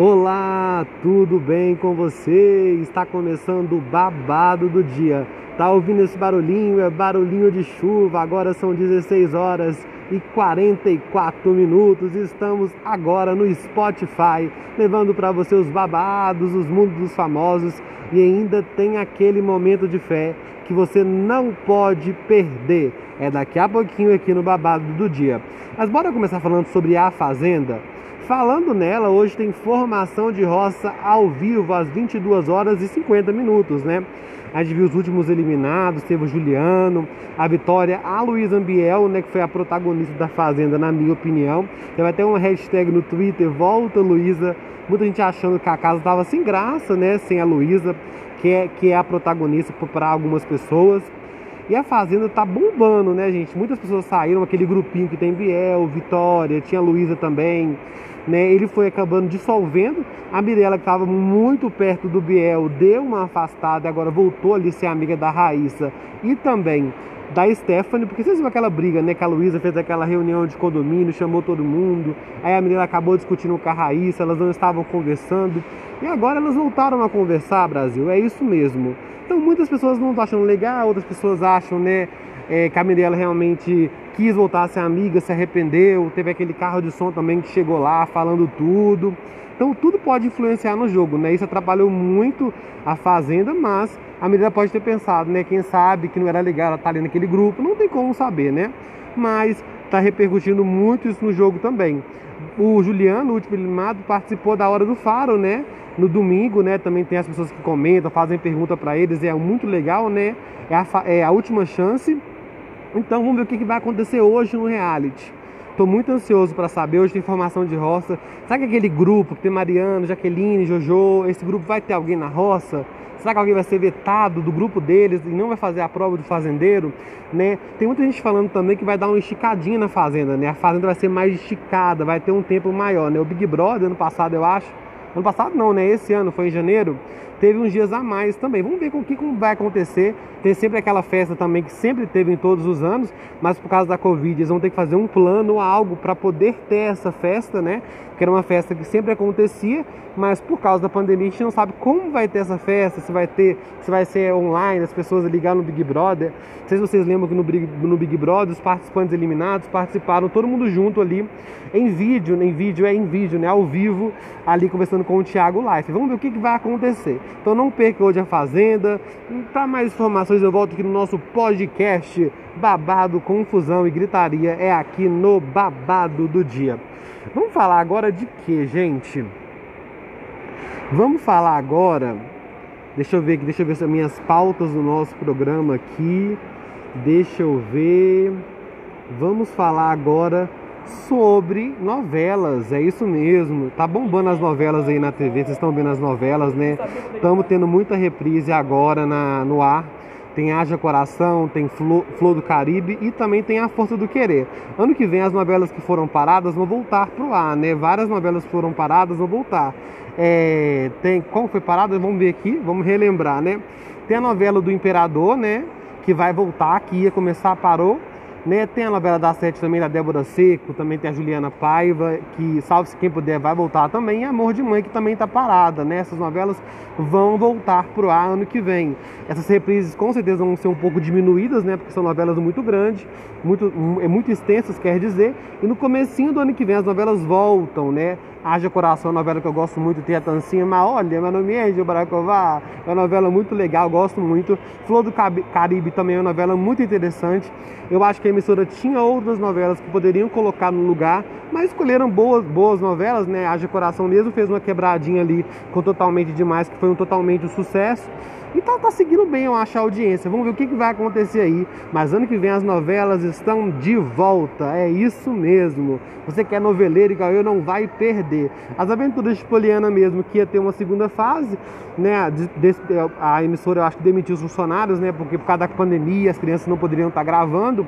Olá, tudo bem com você? Está começando o babado do dia. Tá ouvindo esse barulhinho? É barulhinho de chuva. Agora são 16 horas e 44 minutos. Estamos agora no Spotify, levando para você os babados, os mundos dos famosos e ainda tem aquele momento de fé que você não pode perder. É daqui a pouquinho aqui no babado do dia. Mas bora começar falando sobre a Fazenda. Falando nela, hoje tem formação de roça ao vivo às 22 horas e 50 minutos, né? A gente viu os últimos eliminados, teve o Juliano, a vitória, a Luísa Ambiel, né, que foi a protagonista da Fazenda, na minha opinião. Tem até uma hashtag no Twitter, volta Luísa. Muita gente achando que a casa estava sem graça, né, sem a Luísa, que é, que é a protagonista para algumas pessoas. E a Fazenda tá bombando, né, gente? Muitas pessoas saíram, aquele grupinho que tem Biel, Vitória, tinha Luísa também né? Ele foi acabando dissolvendo. A Mirella, que estava muito perto do Biel, deu uma afastada, agora voltou ali a ser amiga da Raíssa e também da Stephanie, porque vocês viram aquela briga, né? Que a Luísa fez aquela reunião de condomínio, chamou todo mundo, aí a menina acabou discutindo com a Raíssa, elas não estavam conversando, e agora elas voltaram a conversar, Brasil, é isso mesmo. Então muitas pessoas não estão achando legal, outras pessoas acham, né? É, que a Mirella realmente quis voltar a ser amiga, se arrependeu. Teve aquele carro de som também que chegou lá falando tudo. Então tudo pode influenciar no jogo, né? Isso atrapalhou muito a Fazenda, mas a Mirella pode ter pensado, né? Quem sabe que não era legal ela tá ali naquele grupo, não tem como saber, né? Mas está repercutindo muito isso no jogo também. O Juliano, o último eliminado, participou da Hora do Faro, né? No domingo, né? Também tem as pessoas que comentam, fazem pergunta para eles, é muito legal, né? É a, é a última chance então vamos ver o que, vai acontecer hoje no reality. Estou muito ansioso para saber. Hoje tem informação de roça. Será que aquele grupo que tem Mariano, Jaqueline, Jojo, esse grupo vai ter alguém na roça? Será que alguém vai ser vetado do grupo deles e não vai fazer a prova do fazendeiro? Né? Tem muita gente falando também que vai dar uma esticadinha na fazenda, né? A fazenda vai ser mais esticada, vai ter um tempo maior, né? O Big Brother ano passado, eu acho, ano passado não, né? Esse ano foi em janeiro teve uns dias a mais também. Vamos ver com o que vai acontecer. Tem sempre aquela festa também que sempre teve em todos os anos, mas por causa da Covid eles vão ter que fazer um plano, algo para poder ter essa festa, né? Que era uma festa que sempre acontecia, mas por causa da pandemia a gente não sabe como vai ter essa festa, se vai ter, se vai ser online, as pessoas ligaram no Big Brother. Não sei se vocês lembram que no Big, no Big Brother os participantes eliminados participaram todo mundo junto ali em vídeo, em vídeo é em vídeo, né? Ao vivo, ali conversando com o Thiago Life. Vamos ver o que, que vai acontecer. Então não perca hoje a Fazenda. Para mais informações eu volto aqui no nosso podcast Babado, Confusão e Gritaria. É aqui no Babado do Dia. Vamos falar agora de que, gente? Vamos falar agora. Deixa eu ver aqui, deixa eu ver as minhas pautas do nosso programa aqui. Deixa eu ver. Vamos falar agora sobre novelas, é isso mesmo. Tá bombando as novelas aí na TV, vocês estão vendo as novelas, né? Estamos tendo muita reprise agora na, no ar. Tem Haja Coração, tem Flor, Flor, do Caribe e também tem A Força do Querer. Ano que vem as novelas que foram paradas vão voltar pro ar, né? Várias novelas foram paradas vão voltar. É, tem como foi parada? Vamos ver aqui, vamos relembrar, né? Tem a novela do Imperador, né? Que vai voltar, que ia começar, parou. Né? Tem a novela da Sete também, da Débora Seco, também tem a Juliana Paiva, que salve-se quem puder vai voltar também, e Amor de Mãe, que também está parada, né? Essas novelas vão voltar pro ar ano que vem. Essas reprises com certeza vão ser um pouco diminuídas, né? Porque são novelas muito grandes, muito, é muito extensas, quer dizer, e no comecinho do ano que vem as novelas voltam, né? Haja Coração, novela que eu gosto muito, tem a Tancinha, mas olha, meu nome é Angel Baracová, é uma novela muito legal, gosto muito. Flor do Caribe também é uma novela muito interessante. Eu acho que a emissora tinha outras novelas que poderiam colocar no lugar, mas escolheram boas, boas novelas, né? Haja Coração mesmo fez uma quebradinha ali com Totalmente Demais, que foi um totalmente um sucesso. E tá, tá seguindo bem, eu acho, a audiência. Vamos ver o que, que vai acontecer aí. Mas ano que vem as novelas estão de volta. É isso mesmo. Você que é noveleiro igual eu, não vai perder. As aventuras de Poliana mesmo, que ia ter uma segunda fase, né? A emissora, eu acho que demitiu os funcionários, né? Porque por causa da pandemia, as crianças não poderiam estar gravando.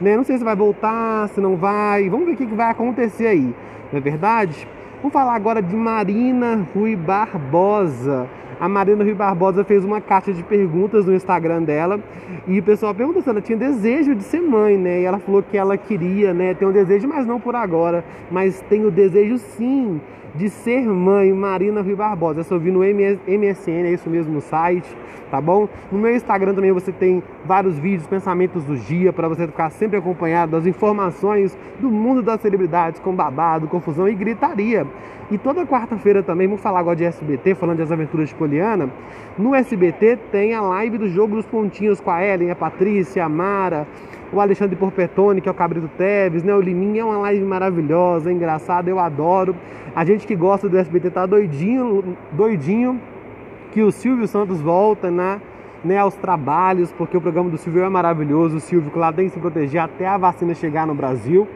Né? Não sei se vai voltar, se não vai. Vamos ver o que, que vai acontecer aí. Não é verdade? Vamos falar agora de Marina Rui Barbosa A Marina Rio Barbosa fez uma caixa de perguntas no Instagram dela e o pessoal perguntou se ela tinha desejo de ser mãe, né? E ela falou que ela queria, né? Tem um desejo, mas não por agora, mas tem o desejo sim de ser mãe, Marina Rio Barbosa. Eu vi no MSN, é isso mesmo, site, tá bom? No meu Instagram também você tem vários vídeos, pensamentos do dia, para você ficar sempre acompanhado das informações do mundo das celebridades, com babado, confusão e gritaria. E toda quarta-feira também, vamos falar agora de SBT, falando das aventuras de Poliana. No SBT tem a live do Jogo dos Pontinhos com a Ellen, a Patrícia, a Mara, o Alexandre Porpetone, que é o Cabrito Teves, né? O Liminha é uma live maravilhosa, engraçada, eu adoro. A gente que gosta do SBT tá doidinho, doidinho que o Silvio Santos volta na, né, aos trabalhos, porque o programa do Silvio é maravilhoso. O Silvio, claro, tem que se proteger até a vacina chegar no Brasil.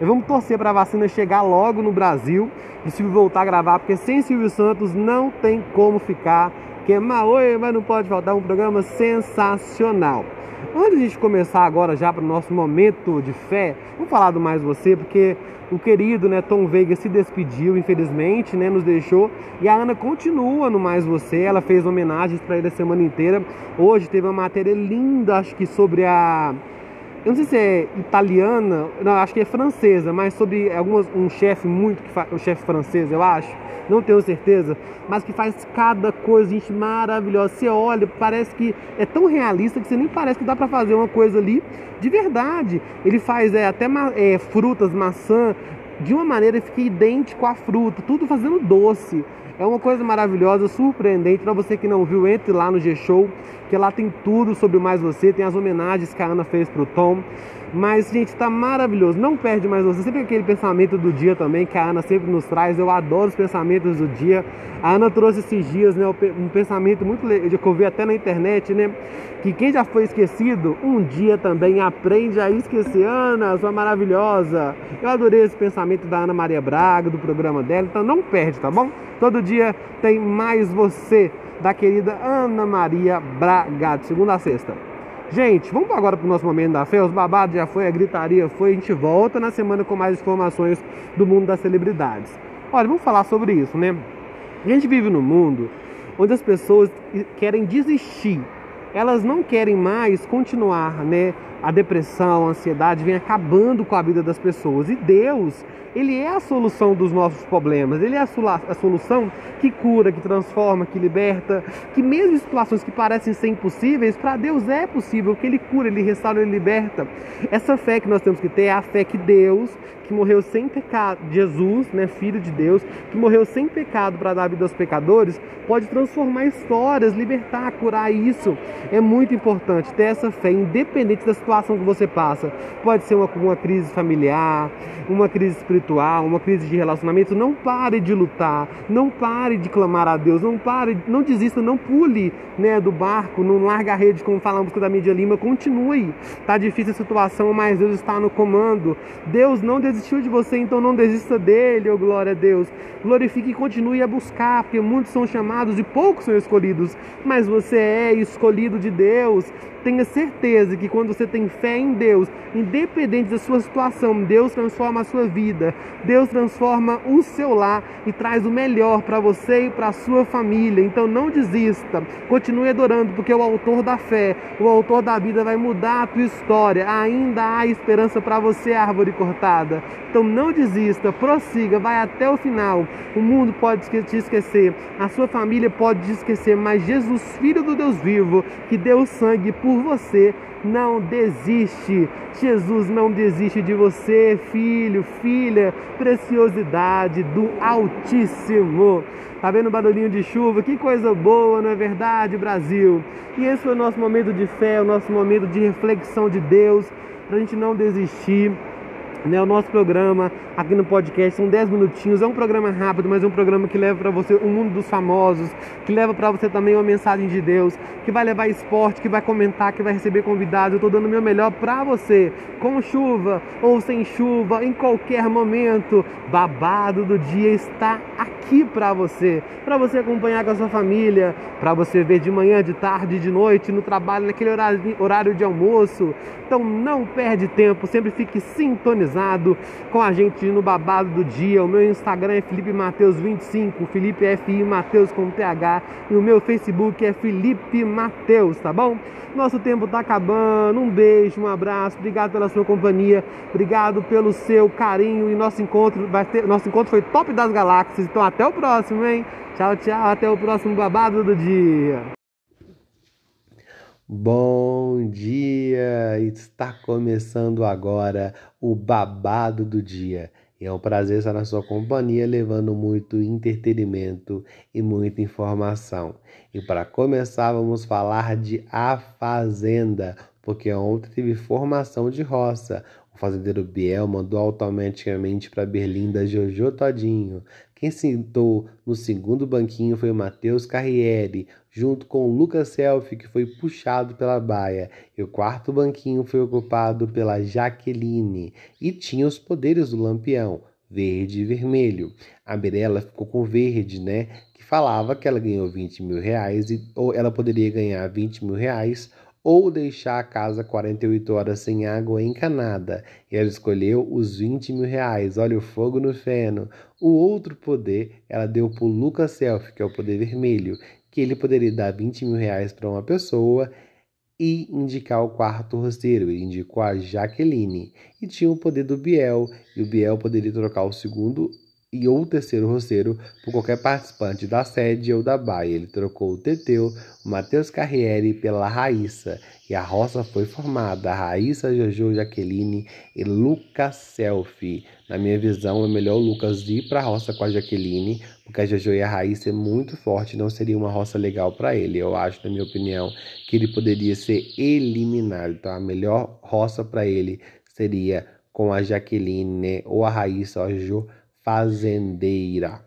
E vamos torcer para a vacina chegar logo no Brasil e o Silvio voltar a gravar, porque sem Silvio Santos não tem como ficar. Que é mas não pode faltar um programa sensacional. Antes de a gente começar agora já para o nosso momento de fé, vamos falar do Mais Você, porque o querido né, Tom Veiga se despediu, infelizmente, né, nos deixou. E a Ana continua no Mais Você, ela fez homenagens para ele a semana inteira. Hoje teve uma matéria linda, acho que sobre a eu não sei se é italiana, não, acho que é francesa, mas sobre algumas, um chefe muito, o chefe francês, eu acho, não tenho certeza, mas que faz cada coisa, gente, maravilhosa. Você olha, parece que é tão realista que você nem parece que dá para fazer uma coisa ali de verdade. Ele faz é, até é, frutas, maçã, de uma maneira que fica idêntico à fruta, tudo fazendo doce. É uma coisa maravilhosa, surpreendente. Para você que não viu, entre lá no G-Show, que lá tem tudo sobre Mais Você, tem as homenagens que a Ana fez pro Tom. Mas, gente, tá maravilhoso. Não perde mais você. Sempre aquele pensamento do dia também, que a Ana sempre nos traz. Eu adoro os pensamentos do dia. A Ana trouxe esses dias, né, um pensamento muito que eu vi até na internet, né? Que quem já foi esquecido, um dia também aprende a esquecer. Ana, sua maravilhosa. Eu adorei esse pensamento da Ana Maria Braga, do programa dela. Então não perde, tá bom? Todo dia tem mais você, da querida Ana Maria Braga, de segunda a sexta. Gente, vamos agora para o nosso momento da fé. Os babados já foi, a gritaria foi. A gente volta na semana com mais informações do mundo das celebridades. Olha, vamos falar sobre isso, né? A gente vive num mundo onde as pessoas querem desistir. Elas não querem mais continuar, né? A depressão, a ansiedade vem acabando com a vida das pessoas. E Deus, ele é a solução dos nossos problemas, ele é a, solução que cura, que transforma, que liberta, que mesmo situações que parecem ser impossíveis, para Deus é possível, que ele cura, ele restaura, ele liberta. Essa fé que nós temos que ter é a fé que Deus, que morreu sem pecado, Jesus, né, filho de Deus, que morreu sem pecado para dar vida aos pecadores, pode transformar histórias, libertar, curar isso. É muito importante ter essa fé, independente da situação que você passa. Pode ser uma, uma crise familiar, uma crise espiritual, uma crise de relacionamento. Não pare de lutar, não pare de clamar a Deus, não pare, não desista, não pule né, do barco, não larga a rede, como fala a música da Mídia Lima, continue. Tá difícil a situação, mas Deus está no comando. Deus não desistiu de você, então não desista dele, oh glória a Deus. Glorifique e continue a buscar, porque muitos são chamados e poucos são escolhidos, mas você é escolhido de Deus. Tenha certeza que quando você tem fé em Deus, independente da sua situação, Deus transforma a sua vida, Deus transforma o seu lar e traz o melhor para você e para a sua família. Então não desista, continue adorando, porque o autor da fé, o autor da vida vai mudar a tua história. Ainda há esperança para você, árvore cortada. Então não desista, prossiga, vai até o final. O mundo pode te esquecer, a sua família pode te esquecer, mas Jesus, Filho do Deus vivo, que deu sangue por por você, não desiste. Jesus não desiste de você, filho, filha, preciosidade do Altíssimo. Tá vendo o barulhinho de chuva? Que coisa boa, não é verdade, Brasil? E esse foi o nosso momento de fé, o nosso momento de reflexão de Deus, para a gente não desistir né, o nosso programa aqui no podcast são 10 minutinhos. É um programa rápido, mas é um programa que leva para você o mundo dos famosos, que leva para você também uma mensagem de Deus, que vai levar esporte, que vai comentar, que vai receber convidados. Eu estou dando o meu melhor para você, com chuva ou sem chuva, em qualquer momento. Babado do dia está aqui para você, para você acompanhar com a sua família, para você ver de manhã, de tarde, de noite, no trabalho, naquele horário, horário de almoço. Então não perde tempo, sempre fique sintonizado com a gente no babado do dia. O meu Instagram é Felipe Mateus 25, Felipe FI Mateus com TH e o meu Facebook é Felipe Mateus, tá bom? Nosso tempo tá acabando. Um beijo, um abraço. Obrigado pela sua companhia. Obrigado pelo seu carinho e nosso encontro vai ter, nosso encontro foi top das galáxias. Então até o próximo, hein? Tchau, tchau. Até o próximo babado do dia. Bom dia! Está começando agora o babado do dia. E é um prazer estar na sua companhia, levando muito entretenimento e muita informação. E para começar, vamos falar de A Fazenda, porque ontem teve formação de roça. Fazendeiro Biel mandou automaticamente para Berlinda Jojo Todinho. Quem sentou no segundo banquinho foi o Matheus Carriere, junto com o Lucas Selfie, que foi puxado pela baia. E o quarto banquinho foi ocupado pela Jaqueline. E tinha os poderes do lampião, verde e vermelho. A Mirella ficou com verde, né? Que falava que ela ganhou 20 mil reais, e, ou ela poderia ganhar 20 mil reais ou deixar a casa 48 horas sem água encanada. E ela escolheu os 20 mil reais. Olha o fogo no feno. O outro poder ela deu para o Lucas Self, que é o poder vermelho, que ele poderia dar 20 mil reais para uma pessoa e indicar o quarto rosteiro. Ele indicou a Jaqueline. E tinha o poder do Biel. E o Biel poderia trocar o segundo e ou terceiro roceiro por qualquer participante da sede ou da baia. Ele trocou o Teteu, o Matheus Carriere pela Raíssa e a roça foi formada. Raíssa, Jojo, Jaqueline e Lucas Selfie. Na minha visão, é melhor o Lucas ir para a roça com a Jaqueline, porque a Jojo e a Raíssa é muito forte, não seria uma roça legal para ele. Eu acho, na minha opinião, que ele poderia ser eliminado. Então, a melhor roça para ele seria com a Jaqueline, ou a Raíssa ou a Jojo Fazendeira.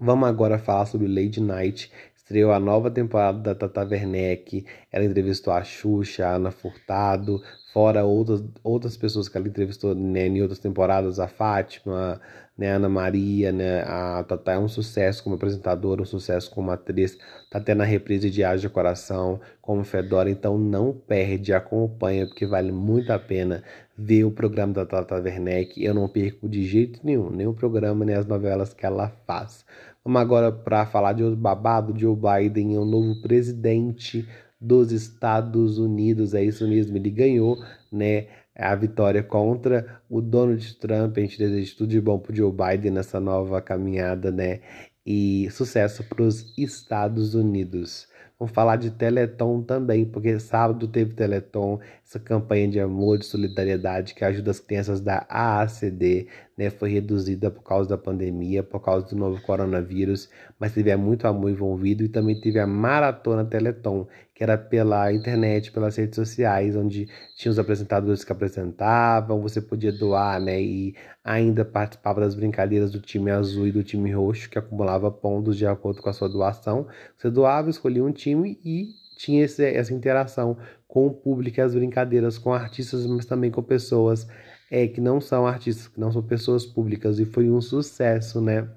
Vamos agora falar sobre Lady Night. Estreou a nova temporada da Tata Werneck. Ela entrevistou a Xuxa, a Ana Furtado, fora outras, outras pessoas que ela entrevistou né, em outras temporadas, a Fátima, né, a Ana Maria, né, a Tata é um sucesso como apresentadora, um sucesso como atriz, tá tendo a reprise de Haja Coração, como Fedora, então não perde, acompanha, porque vale muito a pena ver o programa da Tata Werneck. Eu não perco de jeito nenhum, nem o programa, nem as novelas que ela faz. Vamos agora para falar de outro babado. Joe Biden é o novo presidente dos Estados Unidos. É isso mesmo, ele ganhou, né? A vitória contra o Donald Trump. A gente deseja tudo de bom para Joe Biden nessa nova caminhada, né? E sucesso para os Estados Unidos. Vamos falar de Teleton também, porque sábado teve Teleton, essa campanha de amor, de solidariedade que ajuda as crianças da AACD, né? Foi reduzida por causa da pandemia, por causa do novo coronavírus, mas teve muito amor envolvido e também teve a Maratona Teleton, que era pela internet, pelas redes sociais, onde tinha os apresentadores que apresentavam, você podia doar, né? E ainda participava das brincadeiras do time azul e do time roxo, que acumulava pontos de acordo com a sua doação. Você doava, escolhia um time e tinha esse, essa interação com o público as brincadeiras com artistas, mas também com pessoas é, que não são artistas, que não são pessoas públicas. E foi um sucesso, né?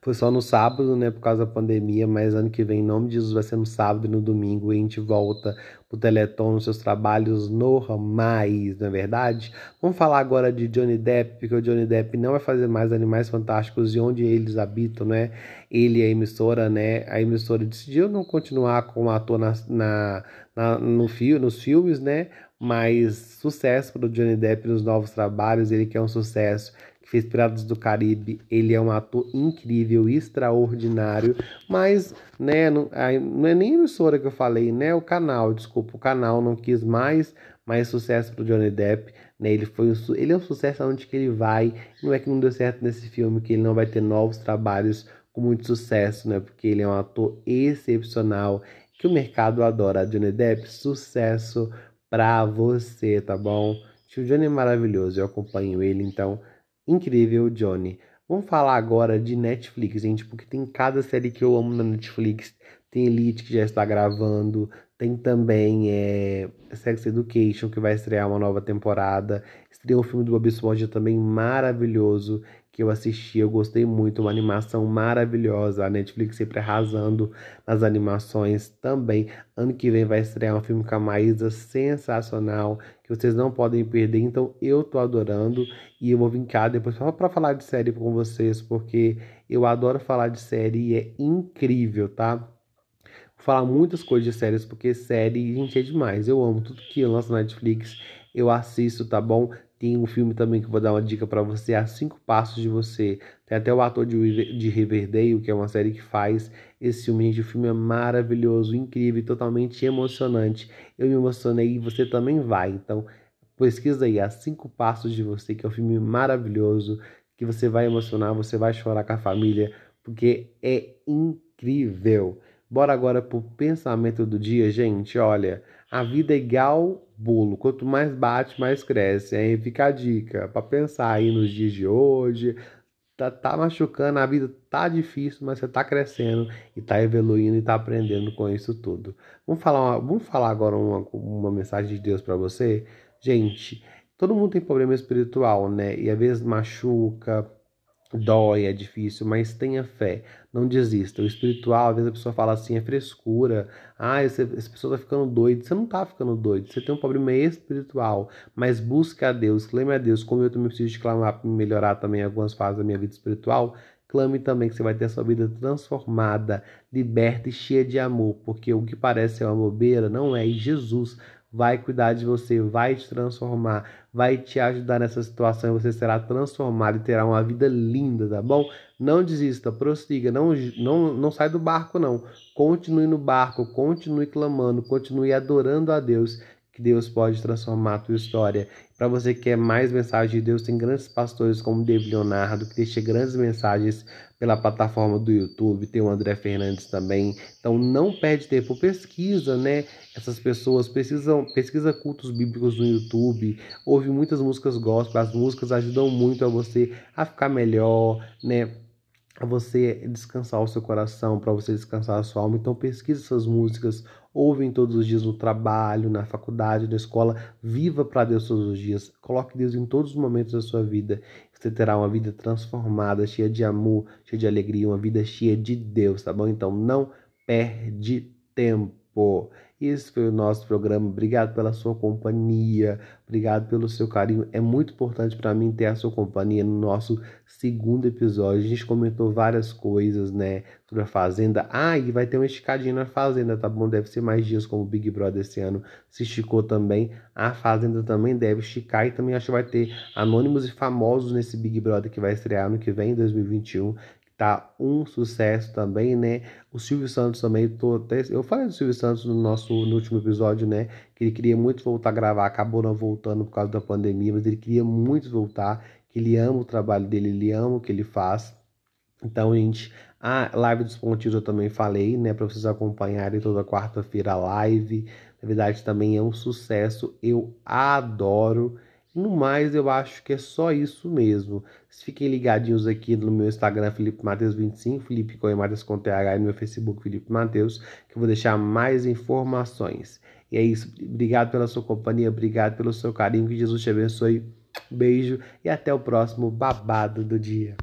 Foi só no sábado, né, por causa da pandemia, mas ano que vem, em nome de Jesus, vai ser no sábado e no domingo, e a gente volta pro Teleton nos seus trabalhos normais, não é verdade? Vamos falar agora de Johnny Depp, porque o Johnny Depp não vai fazer mais Animais Fantásticos de onde eles habitam, né? Ele e a emissora, né? A emissora decidiu não continuar como ator na, na, na no fio, nos filmes, né? Mas sucesso para o Johnny Depp nos novos trabalhos, ele que é um sucesso fez Piratas do Caribe, ele é um ator incrível, extraordinário, mas né, não, não é nem a emissora que eu falei, né, o canal, desculpa, o canal não quis mais, mais sucesso pro Johnny Depp, né, ele foi ele é um sucesso aonde que ele vai, não é que não deu certo nesse filme, que ele não vai ter novos trabalhos com muito sucesso, né, porque ele é um ator excepcional, que o mercado adora, Johnny Depp, sucesso pra você, tá bom? O Johnny é maravilhoso, eu acompanho ele, então Incrível, Johnny. Vamos falar agora de Netflix, gente, porque tem cada série que eu amo na Netflix. Tem Elite que já está gravando, tem também é, Sex Education que vai estrear uma nova temporada. Estreou um filme do Bob Esponja também maravilhoso, que eu assisti, eu gostei muito, uma animação maravilhosa, a Netflix sempre arrasando nas animações também. Ano que vem vai estrear um filme com a Maísa sensacional, que vocês não podem perder, então eu tô adorando e eu vou vir cá depois só para falar de série com vocês, porque eu adoro falar de série e é incrível, tá? Falar muitas coisas de séries, porque série, gente, é demais. Eu amo tudo que lança na Netflix, eu assisto, tá bom? Tem um filme também que eu vou dar uma dica para você, A Cinco Passos de Você. Tem até o ator de, de Riverdale, que é uma série que faz esse filme. Gente, o filme é maravilhoso, incrível, totalmente emocionante. Eu me emocionei e você também vai. Então, pesquisa aí, A Cinco Passos de Você, que é um filme maravilhoso, que você vai emocionar, você vai chorar com a família, porque é incrível. Bora agora pro pensamento do dia, gente. Olha, a vida é igual bolo. Quanto mais bate, mais cresce. Aí fica a dica para pensar aí nos dias de hoje. Tá, tá machucando, a vida tá difícil, mas você tá crescendo e tá evoluindo e tá aprendendo com isso tudo. Vamos falar, uma, vamos falar agora uma, uma mensagem de Deus para você? Gente, todo mundo tem problema espiritual, né? E às vezes machuca, Dói, é difícil, mas tenha fé, não desista. O espiritual, às vezes a pessoa fala assim, é frescura. Ah, essa, essa pessoa tá ficando doida. Você não tá ficando doido, você tem um problema espiritual, mas busca a Deus, clame a Deus. Como eu também preciso de clamar para melhorar também algumas fases da minha vida espiritual, clame também que você vai ter a sua vida transformada, liberta e cheia de amor, porque o que parece ser uma bobeira não é, e Jesus vai cuidar de você, vai te transformar, vai te ajudar nessa situação e você será transformado e terá uma vida linda, tá bom? Não desista, prossiga, não, não, não sai do barco não. Continue no barco, continue clamando, continue adorando a Deus, que Deus pode transformar a tua história. Para você que quer mais mensagens de Deus, tem grandes pastores como David Leonardo, que deixa grandes mensagens pela plataforma do YouTube, tem o André Fernandes também. Então não perde tempo, pesquisa, né? Essas pessoas precisam, pesquisa cultos bíblicos no YouTube, ouve muitas músicas gospel, as músicas ajudam muito a você a ficar melhor, né? A você descansar o seu coração, para você descansar a sua alma. Então pesquisa essas músicas, ouvem todos os dias no trabalho, na faculdade, na escola. Viva para Deus todos os dias. Coloque Deus em todos os momentos da sua vida. Você terá uma vida transformada, cheia de amor, cheia de alegria, uma vida cheia de Deus, tá bom? Então não perde tempo. Esse foi o nosso programa. Obrigado pela sua companhia, obrigado pelo seu carinho. É muito importante para mim ter a sua companhia no nosso segundo episódio. A gente comentou várias coisas, né, sobre a Fazenda. Ah, e vai ter uma esticadinha na Fazenda, tá bom? Deve ser mais dias como o Big Brother esse ano se esticou também. A Fazenda também deve esticar e também acho que vai ter anônimos e famosos nesse Big Brother que vai estrear no que vem, em 2021 tá um sucesso também, né? O Silvio Santos também, tô eu falei do Silvio Santos no nosso no último episódio, né? Que ele queria muito voltar a gravar, acabou não voltando por causa da pandemia, mas ele queria muito voltar, que ele ama o trabalho dele, ele ama o que ele faz. Então, gente, a live dos pontinhos eu também falei, né? Para vocês acompanharem toda quarta-feira a live. Na verdade, também é um sucesso. Eu adoro. No mais, eu acho que é só isso mesmo. Fiquem ligadinhos aqui no meu Instagram, Felipe Mateus 25, Felipe Coematas com TH e no meu Facebook, Felipe Mateus, que eu vou deixar mais informações. E é isso. Obrigado pela sua companhia, obrigado pelo seu carinho. Que Jesus te abençoe. Beijo e até o próximo babado do dia.